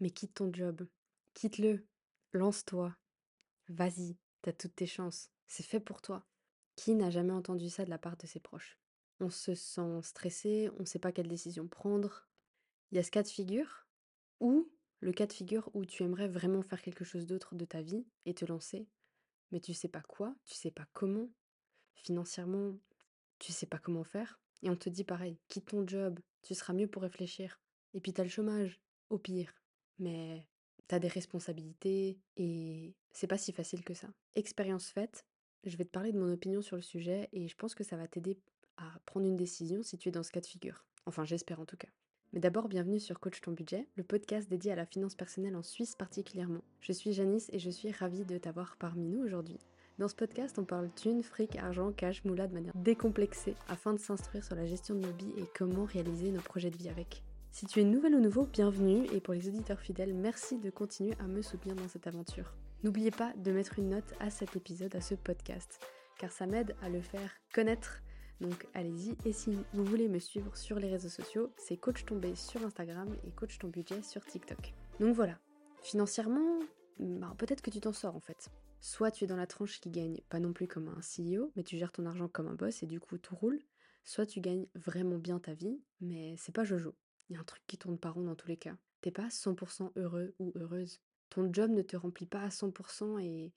Mais quitte ton job. Quitte-le. Lance-toi. Vas-y, t'as toutes tes chances. C'est fait pour toi. Qui n'a jamais entendu ça de la part de ses proches? On se sent stressé, on ne sait pas quelle décision prendre. Il y a ce cas de figure? Ou le cas de figure où tu aimerais vraiment faire quelque chose d'autre de ta vie et te lancer, mais tu sais pas quoi, tu sais pas comment. Financièrement, tu sais pas comment faire. Et on te dit pareil, quitte ton job, tu seras mieux pour réfléchir. Et puis t'as le chômage, au pire. Mais t'as des responsabilités et c'est pas si facile que ça. Expérience faite, je vais te parler de mon opinion sur le sujet et je pense que ça va t'aider à prendre une décision si tu es dans ce cas de figure. Enfin, j'espère en tout cas. Mais d'abord, bienvenue sur Coach ton budget, le podcast dédié à la finance personnelle en Suisse particulièrement. Je suis Janice et je suis ravie de t'avoir parmi nous aujourd'hui. Dans ce podcast, on parle thunes, fric, argent, cash, moula de manière décomplexée afin de s'instruire sur la gestion de nos billes et comment réaliser nos projets de vie avec. Si tu es nouvelle ou nouveau, bienvenue et pour les auditeurs fidèles, merci de continuer à me soutenir dans cette aventure. N'oubliez pas de mettre une note à cet épisode, à ce podcast, car ça m'aide à le faire connaître. Donc allez-y, et si vous voulez me suivre sur les réseaux sociaux, c'est Coach Tombé sur Instagram et Coach Ton Budget sur TikTok. Donc voilà, financièrement, bah, peut-être que tu t'en sors en fait. Soit tu es dans la tranche qui gagne pas non plus comme un CEO, mais tu gères ton argent comme un boss et du coup tout roule. Soit tu gagnes vraiment bien ta vie, mais c'est pas Jojo. Il y a un truc qui tourne pas rond dans tous les cas. T'es pas 100% heureux ou heureuse. Ton job ne te remplit pas à 100% et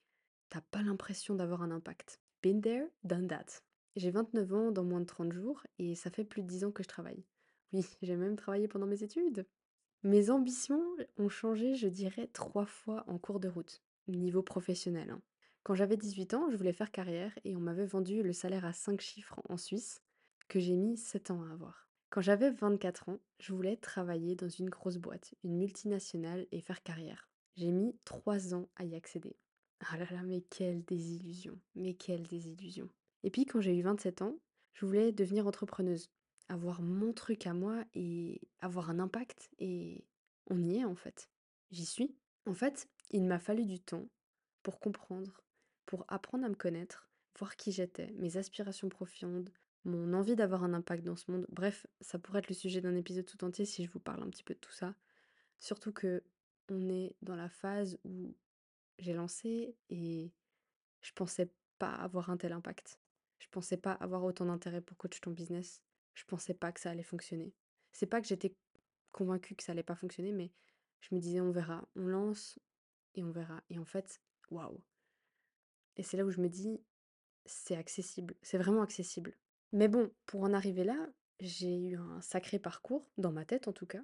t'as pas l'impression d'avoir un impact. Been there, done that. J'ai 29 ans dans moins de 30 jours et ça fait plus de 10 ans que je travaille. Oui, j'ai même travaillé pendant mes études. Mes ambitions ont changé, je dirais, trois fois en cours de route, niveau professionnel. Hein. Quand j'avais 18 ans, je voulais faire carrière et on m'avait vendu le salaire à 5 chiffres en Suisse que j'ai mis 7 ans à avoir. Quand j'avais 24 ans, je voulais travailler dans une grosse boîte, une multinationale et faire carrière. J'ai mis 3 ans à y accéder. Ah là là, mais quelle désillusion, mais quelle désillusion. Et puis quand j'ai eu 27 ans, je voulais devenir entrepreneuse, avoir mon truc à moi et avoir un impact et on y est en fait. J'y suis. En fait, il m'a fallu du temps pour comprendre, pour apprendre à me connaître, voir qui j'étais, mes aspirations profondes, mon envie d'avoir un impact dans ce monde. Bref, ça pourrait être le sujet d'un épisode tout entier si je vous parle un petit peu de tout ça. Surtout que on est dans la phase où j'ai lancé et je pensais pas avoir un tel impact. Je pensais pas avoir autant d'intérêt pour coach ton business. Je pensais pas que ça allait fonctionner. C'est pas que j'étais convaincue que ça allait pas fonctionner, mais je me disais on verra, on lance et on verra. Et en fait, waouh. Et c'est là où je me dis c'est accessible, c'est vraiment accessible. Mais bon, pour en arriver là, j'ai eu un sacré parcours, dans ma tête en tout cas.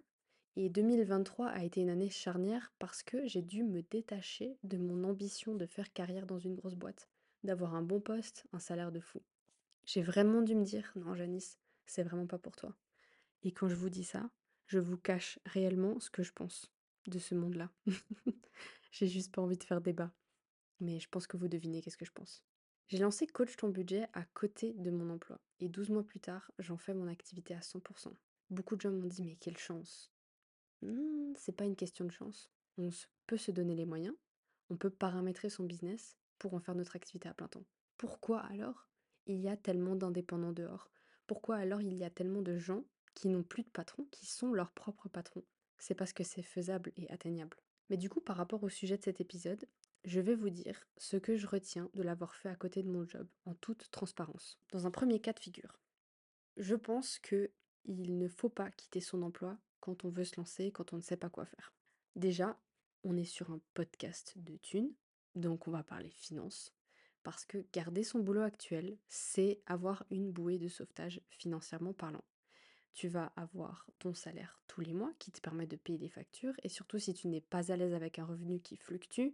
Et 2023 a été une année charnière parce que j'ai dû me détacher de mon ambition de faire carrière dans une grosse boîte, d'avoir un bon poste, un salaire de fou. J'ai vraiment dû me dire, non Janice, c'est vraiment pas pour toi. Et quand je vous dis ça, je vous cache réellement ce que je pense de ce monde-là. j'ai juste pas envie de faire débat. Mais je pense que vous devinez qu'est-ce que je pense. J'ai lancé Coach ton budget à côté de mon emploi et 12 mois plus tard, j'en fais mon activité à 100%. Beaucoup de gens m'ont dit mais quelle chance. Hmm, c'est pas une question de chance. On peut se donner les moyens, on peut paramétrer son business pour en faire notre activité à plein temps. Pourquoi alors il y a tellement d'indépendants dehors? Pourquoi alors il y a tellement de gens qui n'ont plus de patron, qui sont leurs propres patrons? C'est parce que c'est faisable et atteignable. Mais du coup, par rapport au sujet de cet épisode, je vais vous dire ce que je retiens de l'avoir fait à côté de mon job, en toute transparence. Dans un premier cas de figure, je pense que il ne faut pas quitter son emploi quand on veut se lancer, quand on ne sait pas quoi faire. Déjà, on est sur un podcast de thunes, donc on va parler finance, parce que garder son boulot actuel, c'est avoir une bouée de sauvetage financièrement parlant. Tu vas avoir ton salaire tous les mois qui te permet de payer des factures, et surtout si tu n'es pas à l'aise avec un revenu qui fluctue,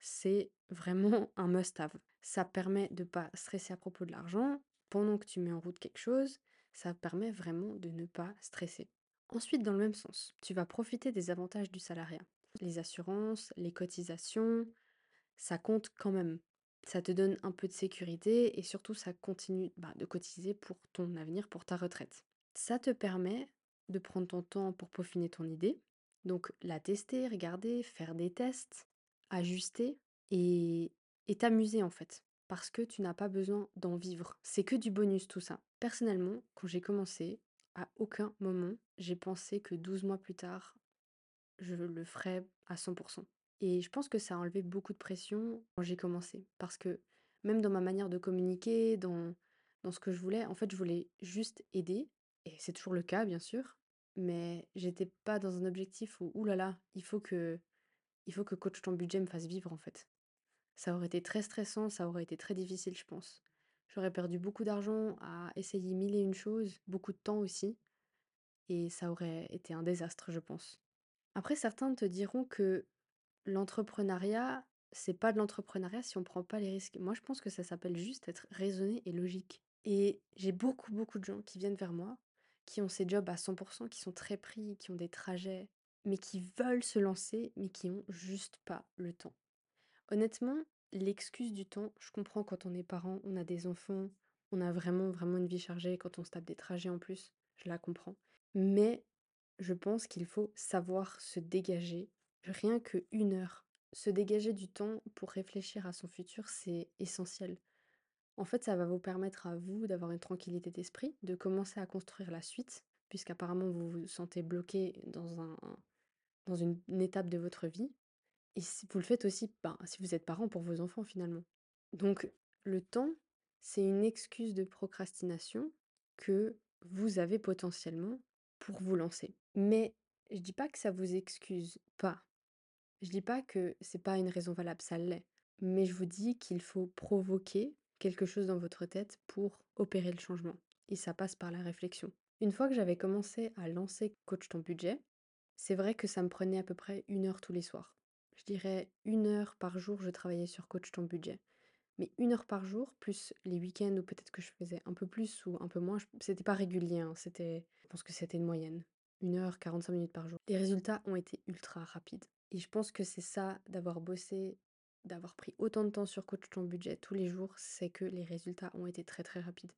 c'est vraiment un must-have. Ça permet de pas stresser à propos de l'argent pendant que tu mets en route quelque chose. Ça permet vraiment de ne pas stresser. Ensuite, dans le même sens, tu vas profiter des avantages du salariat. Les assurances, les cotisations, ça compte quand même. Ça te donne un peu de sécurité et surtout ça continue bah, de cotiser pour ton avenir, pour ta retraite. Ça te permet de prendre ton temps pour peaufiner ton idée, donc la tester, regarder, faire des tests, ajuster et t'amuser en fait, parce que tu n'as pas besoin d'en vivre. C'est que du bonus tout ça. Personnellement, quand j'ai commencé, à aucun moment j'ai pensé que 12 mois plus tard, je le ferai à 100% et je pense que ça a enlevé beaucoup de pression quand j'ai commencé. Parce que même dans ma manière de communiquer, dans dans ce que je voulais, en fait, je voulais juste aider et c'est toujours le cas, bien sûr, mais j'étais pas dans un objectif où: «Ouh là là, il faut que il faut que Coach ton budget me fasse vivre», en fait. Ça aurait été très stressant, ça aurait été très difficile, je pense. J'aurais perdu beaucoup d'argent à essayer mille et une choses, beaucoup de temps aussi, et ça aurait été un désastre, je pense. Après, certains te diront que l'entrepreneuriat, c'est pas de l'entrepreneuriat si on prend pas les risques. Moi, je pense que ça s'appelle juste être raisonné et logique. Et j'ai beaucoup, beaucoup de gens qui viennent vers moi, qui ont ces jobs à 100%, qui sont très pris, qui ont des trajets, mais qui veulent se lancer, mais qui ont juste pas le temps. Honnêtement, l'excuse du temps, je comprends quand on est parent, on a des enfants, on a vraiment, vraiment une vie chargée, quand on se tape des trajets en plus, je la comprends. Mais je pense qu'il faut savoir se dégager, rien que une heure. Se dégager du temps pour réfléchir à son futur, c'est essentiel. En fait, ça va vous permettre à vous d'avoir une tranquillité d'esprit, de commencer à construire la suite, puisqu'apparemment vous vous sentez bloqué dans un, dans une, étape de votre vie. Et si vous le faites aussi, ben, si vous êtes parent pour vos enfants finalement. Donc le temps, c'est une excuse de procrastination que vous avez potentiellement pour vous lancer. Mais je dis pas que ça vous excuse pas. Je dis pas que c'est pas une raison valable, ça l'est. Mais je vous dis qu'il faut provoquer quelque chose dans votre tête pour opérer le changement. Et ça passe par la réflexion. Une fois que j'avais commencé à lancer Coach ton budget, c'est vrai que ça me prenait à peu près une heure tous les soirs. Je dirais une heure par jour, je travaillais sur Coach ton budget. Mais une heure par jour, plus les week-ends où peut-être que je faisais un peu plus ou un peu moins, c'était pas régulier, hein, c'était, je pense que c'était une moyenne. Une heure, 45 minutes par jour. Les résultats ont été ultra rapides. Et je pense que c'est ça, d'avoir bossé, d'avoir pris autant de temps sur Coach ton budget tous les jours, c'est que les résultats ont été très très rapides.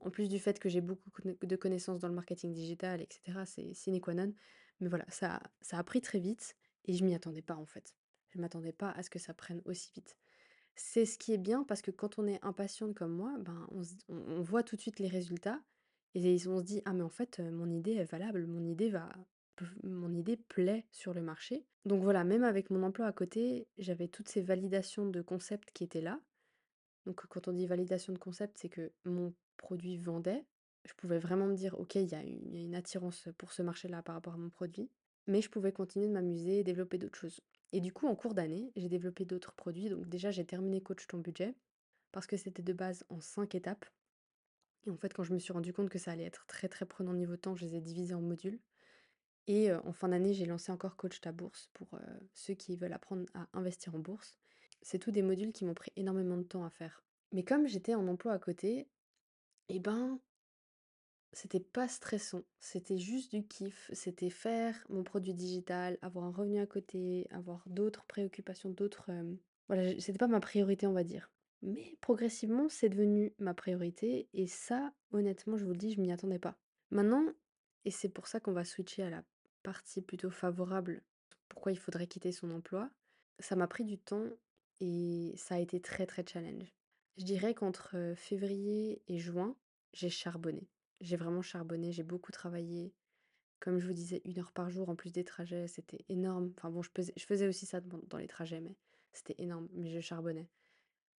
En plus du fait que j'ai beaucoup de connaissances dans le marketing digital, etc., c'est sine qua non. Mais voilà, ça, ça a pris très vite et je m'y attendais pas en fait. Je m'attendais pas à ce que ça prenne aussi vite. C'est ce qui est bien parce que quand on est impatiente comme moi, ben, on, on- voit tout de suite les résultats et on se dit, ah mais en fait, mon idée est valable, mon idée va, mon idée plaît sur le marché. Donc voilà, même avec mon emploi à côté, j'avais toutes ces validations de concepts qui étaient là. Donc quand on dit validation de concept, c'est que mon produit vendait. Je pouvais vraiment me dire, ok, il y a une, une attirance pour ce marché-là par rapport à mon produit. Mais je pouvais continuer de m'amuser et développer d'autres choses. Et du coup, en cours d'année, j'ai développé d'autres produits. Donc déjà, j'ai terminé Coach ton budget parce que c'était de base en cinq étapes. Et en fait, quand je me suis rendu compte que ça allait être très très prenant niveau temps, je les ai divisés en modules. Et en fin d'année, j'ai lancé encore Coach ta bourse pour ceux qui veulent apprendre à investir en bourse. C'est tous des modules qui m'ont pris énormément de temps à faire. Mais comme j'étais en emploi à côté, eh ben, c'était pas stressant. C'était juste du kiff. C'était faire mon produit digital, avoir un revenu à côté, avoir d'autres préoccupations, d'autres... Voilà, c'était pas ma priorité, on va dire. Mais progressivement, c'est devenu ma priorité. Et ça, honnêtement, je vous le dis, je m'y attendais pas. Maintenant, et c'est pour ça qu'on va switcher à la partie plutôt favorable, pourquoi il faudrait quitter son emploi, ça m'a pris du temps et ça a été très très challenge. Je dirais qu'entre février et juin, j'ai charbonné. J'ai vraiment charbonné, j'ai beaucoup travaillé. Comme je vous disais, une heure par jour en plus des trajets, c'était énorme. Enfin bon, je faisais, aussi ça dans les trajets, mais c'était énorme. Mais je charbonnais.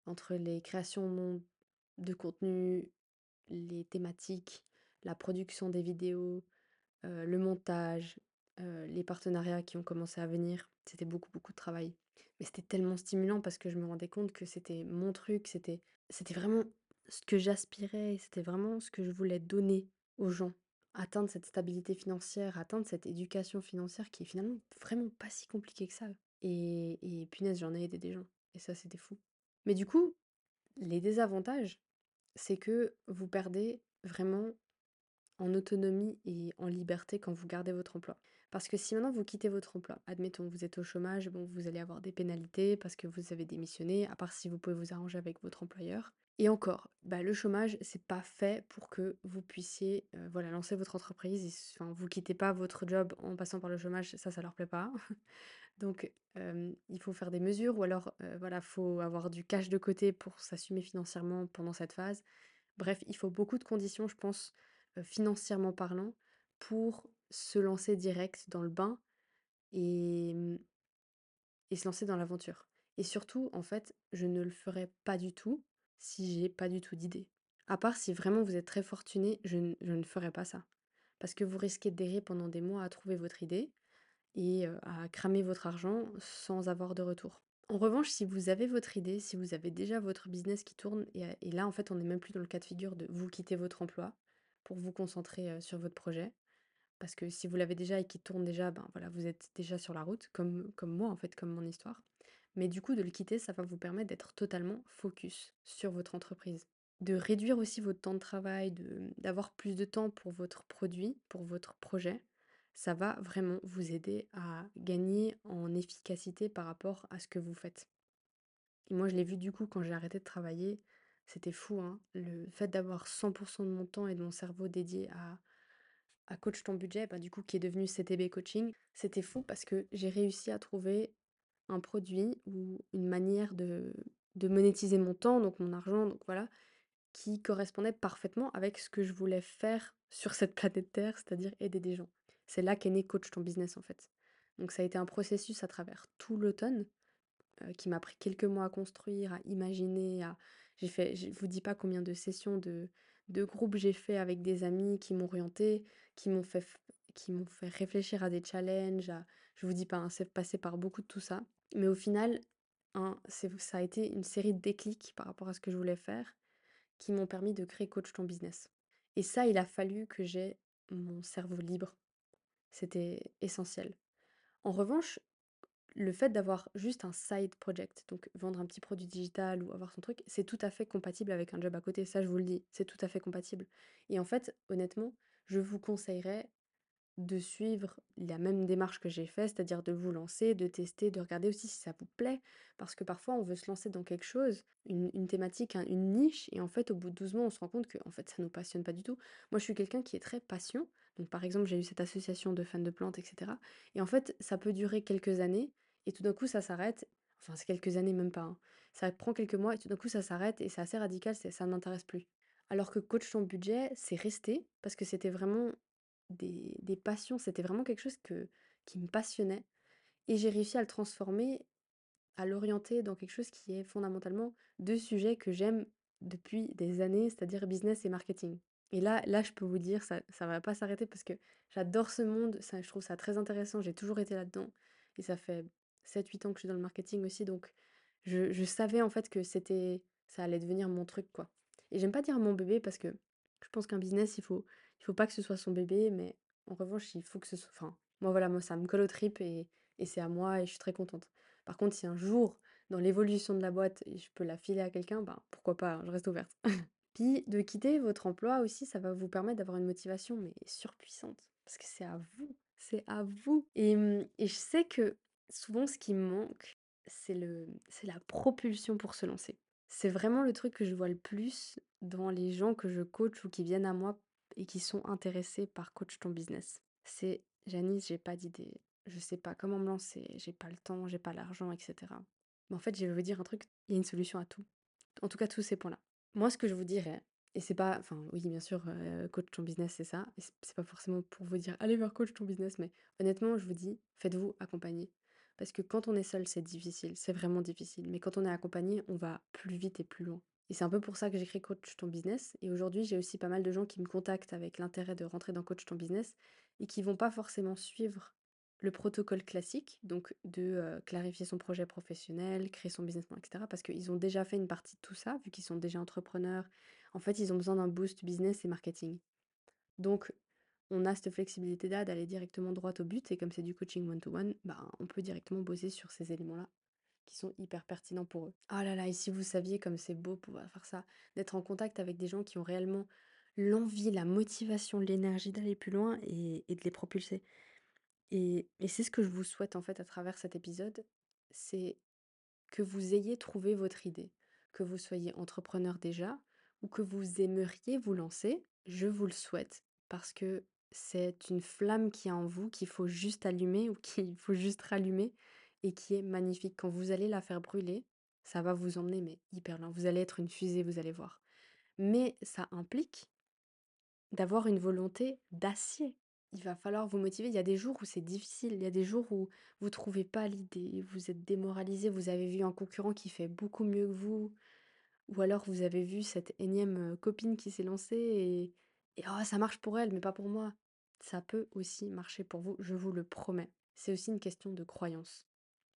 Entre les créations de contenu, les thématiques, la production des vidéos, le montage, les partenariats qui ont commencé à venir, c'était beaucoup, beaucoup de travail. Mais c'était tellement stimulant parce que je me rendais compte que c'était mon truc, c'était, c'était vraiment ce que j'aspirais, c'était vraiment ce que je voulais donner aux gens. Atteindre cette stabilité financière, atteindre cette éducation financière qui est finalement vraiment pas si compliquée que ça. Et, et punaise, j'en ai aidé des gens. Et ça, c'était fou. Mais du coup, les désavantages, c'est que vous perdez vraiment en autonomie et en liberté quand vous gardez votre emploi. Parce que si maintenant vous quittez votre emploi, admettons vous êtes au chômage, bon vous allez avoir des pénalités parce que vous avez démissionné, à part si vous pouvez vous arranger avec votre employeur. Et encore, bah, le chômage, c'est pas fait pour que vous puissiez euh, voilà, lancer votre entreprise. Enfin, vous quittez pas votre job en passant par le chômage, ça, ça leur plaît pas. Donc, il faut faire des mesures ou alors, euh, voilà, faut avoir du cash de côté pour s'assumer financièrement pendant cette phase. Bref, il faut beaucoup de conditions, je pense, euh, financièrement parlant, pour se lancer direct dans le bain et, mmh, et se lancer dans l'aventure. Et surtout, en fait, je ne le ferais pas du tout si j'ai pas du tout d'idée. À part si vraiment vous êtes très fortuné, je, n- je ne ferais pas ça. Parce que vous risquez d'errer pendant des mois à trouver votre idée et à cramer votre argent sans avoir de retour. En revanche, si vous avez votre idée, si vous avez déjà votre business qui tourne, et, là, en fait, on n'est même plus dans le cas de figure de vous quitter votre emploi pour vous concentrer sur votre projet. Parce que si vous l'avez déjà et qu'il tourne déjà, ben voilà, vous êtes déjà sur la route, comme, moi, en fait, comme mon histoire. Mais du coup, de le quitter, ça va vous permettre d'être totalement focus sur votre entreprise. De réduire aussi votre temps de travail, de, d'avoir plus de temps pour votre produit, pour votre projet. Ça va vraiment vous aider à gagner en efficacité par rapport à ce que vous faites. Et moi, je l'ai vu du coup quand j'ai arrêté de travailler. C'était fou, hein. Le fait d'avoir 100% de mon temps et de mon cerveau dédié à, à Coach ton budget, bah, du coup, qui est devenu CTB Coaching, c'était fou parce que j'ai réussi à trouver un produit ou une manière de, de monétiser mon temps, donc mon argent, donc voilà, qui correspondait parfaitement avec ce que je voulais faire sur cette planète Terre, c'est-à-dire aider des gens. C'est là qu'est né Coach ton business en fait. Donc ça a été un processus à travers tout l'automne euh, qui m'a pris quelques mois à construire, à imaginer, à... J'ai fait, je vous dis pas combien de sessions de, de groupe j'ai fait avec des amis qui m'ont orienté, qui m'ont fait, qui m'ont fait réfléchir à des challenges, à... je vous dis pas, hein, c'est passé par beaucoup de tout ça. Mais au final, hein, ça a été une série de déclics par rapport à ce que je voulais faire qui m'ont permis de créer Coach ton business. Et ça, il a fallu que j'ai mon cerveau libre. C'était essentiel. En revanche, le fait d'avoir juste un side project, donc vendre un petit produit digital ou avoir son truc, c'est tout à fait compatible avec un job à côté, ça je vous le dis, c'est tout à fait compatible. Et en fait, honnêtement, je vous conseillerais de suivre la même démarche que j'ai fait, c'est-à-dire de vous lancer, de tester, de regarder aussi si ça vous plaît, parce que parfois on veut se lancer dans quelque chose, une, thématique, un- une niche, et en fait au bout de 12 mois on se rend compte que en fait ça nous passionne pas du tout. Moi je suis quelqu'un qui est très passion, donc par exemple j'ai eu cette association de fans de plantes, etc. Et en fait ça peut durer quelques années, et tout d'un coup ça s'arrête, enfin c'est quelques années même pas, hein. Ça prend quelques mois, et tout d'un coup ça s'arrête, et c'est assez radical, ça ne m'intéresse plus. Alors que coach ton budget, c'est resté, parce que c'était vraiment des des passions, c'était vraiment quelque chose que qui me passionnait et j'ai réussi à le transformer, à l'orienter dans quelque chose qui est fondamentalement 2 sujets que j'aime depuis des années, c'est-à-dire business et marketing. Et là là, je peux vous dire, ça ça va pas s'arrêter parce que j'adore ce monde, ça je trouve ça très intéressant, j'ai toujours été là-dedans et ça fait sept huit ans que je suis dans le marketing aussi, donc je je savais en fait que c'était ça allait devenir mon truc, quoi. Et j'aime pas dire mon bébé parce que je pense qu'un business, il faut il faut pas que ce soit son bébé, mais en revanche, il faut que ce soit enfin, moi voilà, moi ça me colle aux tripes et et c'est à moi et je suis très contente. Par contre, si un jour, dans l'évolution de la boîte, je peux la filer à quelqu'un, ben, pourquoi pas, hein, je reste ouverte. Puis de quitter votre emploi aussi, ça va vous permettre d'avoir une motivation, mais surpuissante. Parce que c'est à vous, c'est à vous. Et, mmh, et je sais que souvent, ce qui me manque, c'est la propulsion pour se lancer. C'est vraiment le truc que je vois le plus dans les gens que je coach ou qui viennent à moi et qui sont intéressés par coach ton business. C'est Janice, j'ai pas d'idée, je sais pas comment me lancer, j'ai pas le temps, j'ai pas l'argent, etc. Mais en fait, je vais vous dire un truc, il y a une solution à tout. En tout cas, tous ces points-là. Moi, ce que je vous dirais, et c'est pas, enfin, oui, bien sûr, euh, coach ton business, c'est ça. C'est pas forcément pour vous dire, allez vers coach ton business, mais honnêtement, je vous dis, faites-vous accompagner. Parce que quand on est seul, c'est difficile, c'est vraiment difficile. Mais quand on est accompagné, on va plus vite et plus loin. Et c'est un peu pour ça que j'ai créé Coach ton business. Et aujourd'hui, j'ai aussi pas mal de gens qui me contactent avec l'intérêt de rentrer dans Coach ton business et qui vont pas forcément suivre le protocole classique, donc de clarifier son projet professionnel, créer son business etc. Parce qu'ils ont déjà fait une partie de tout ça, vu qu'ils sont déjà entrepreneurs. En fait, ils ont besoin d'un boost business et marketing. Donc, on a cette flexibilité-là d'aller directement droit au but, et comme c'est du coaching one-to-one, bah, on peut directement bosser sur ces éléments-là qui sont hyper pertinents pour eux. Oh là là, et si vous saviez comme c'est beau pouvoir faire ça, d'être en contact avec des gens qui ont réellement l'envie, la motivation, l'énergie d'aller plus loin et, et de les propulser. Et, et c'est ce que je vous souhaite en fait à travers cet épisode, c'est que vous ayez trouvé votre idée, que vous soyez entrepreneur déjà ou que vous aimeriez vous lancer, je vous le souhaite parce que c'est une flamme qui est en vous qu'il faut juste allumer ou qu'il faut juste rallumer et qui est magnifique. Quand vous allez la faire brûler, ça va vous emmener mais hyper loin. Vous allez être une fusée, vous allez voir. Mais ça implique d'avoir une volonté d'acier. il va falloir vous motiver. Il y a des jours où c'est difficile, il y a des jours où vous trouvez pas l'idée, vous êtes démoralisé, vous avez vu un concurrent qui fait beaucoup mieux que vous, ou alors vous avez vu cette énième copine qui s'est lancée et, et oh, ça marche pour elle, mais pas pour moi. Ça peut aussi marcher pour vous, je vous le promets. C'est aussi une question de croyance.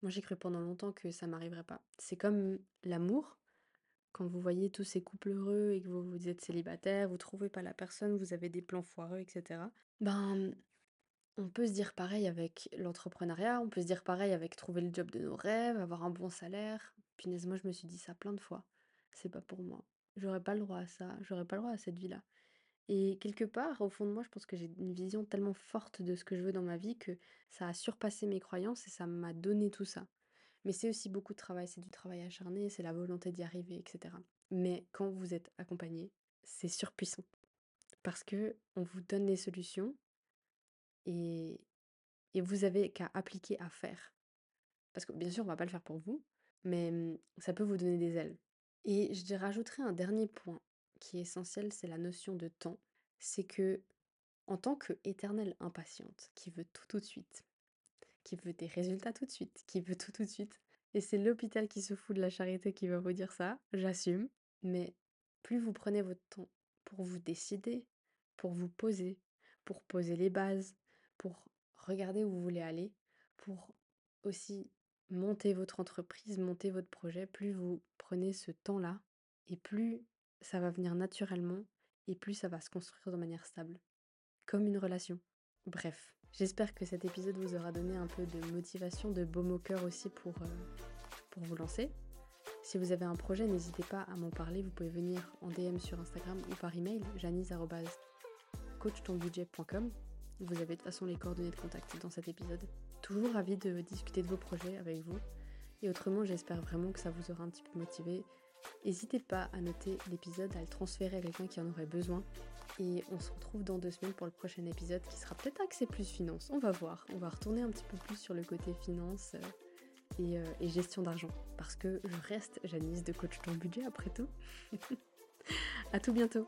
Moi, j'ai cru pendant longtemps que ça m'arriverait pas. C'est comme l'amour. Quand vous voyez tous ces couples heureux et que vous, vous êtes célibataire, vous trouvez pas la personne, vous avez des plans foireux, etc. Ben, on peut se dire pareil avec l'entrepreneuriat, on peut se dire pareil avec trouver le job de nos rêves, avoir un bon salaire. Punaise, moi je me suis dit ça plein de fois. C'est pas pour moi. J'aurais pas le droit à ça, j'aurais pas le droit à cette vie-là. Et quelque part, au fond de moi, je pense que j'ai une vision tellement forte de ce que je veux dans ma vie que ça a surpassé mes croyances et ça m'a donné tout ça. Mais c'est aussi beaucoup de travail, c'est du travail acharné, c'est la volonté d'y arriver, etc. Mais quand vous êtes accompagné, c'est surpuissant. Parce que on vous donne des solutions et, et vous avez qu'à appliquer à faire. Parce que bien sûr, on va pas le faire pour vous, mais hum, ça peut vous donner des ailes. Et je rajouterai un dernier point qui est essentiel, c'est la notion de temps. C'est que, en tant qu'éternelle impatiente, qui veut tout tout de suite, qui veut des résultats tout de suite, qui veut tout tout de suite, et c'est l'hôpital qui se fout de la charité qui va vous dire ça, j'assume, mais plus vous prenez votre temps pour vous décider, pour vous poser, pour poser les bases, pour regarder où vous voulez aller, pour aussi monter votre entreprise, monter votre projet, plus vous prenez ce temps-là, et plus ça va venir naturellement et plus ça va se construire de manière stable. Comme une relation. Bref, j'espère que cet épisode vous aura donné un peu de motivation, de baume au cœur aussi pour, euh, pour vous lancer. Si vous avez un projet, n'hésitez pas à m'en parler. Vous pouvez venir en DM sur Instagram ou par email, janice.coachtonbudget.com. Vous avez de toute façon les coordonnées de contact dans cet épisode. Toujours ravi de discuter de vos projets avec vous. Et autrement, j'espère vraiment que ça vous aura un petit peu motivé N'hésitez pas à noter l'épisode, à le transférer à quelqu'un qui en aurait besoin. Et on se retrouve dans deux semaines pour le prochain épisode qui sera peut-être axé plus finance. On va voir. On va retourner un petit peu plus sur le côté finance euh, et, euh, et gestion d'argent. Parce que je reste Janice de Coach Ton Budget après tout. à tout bientôt.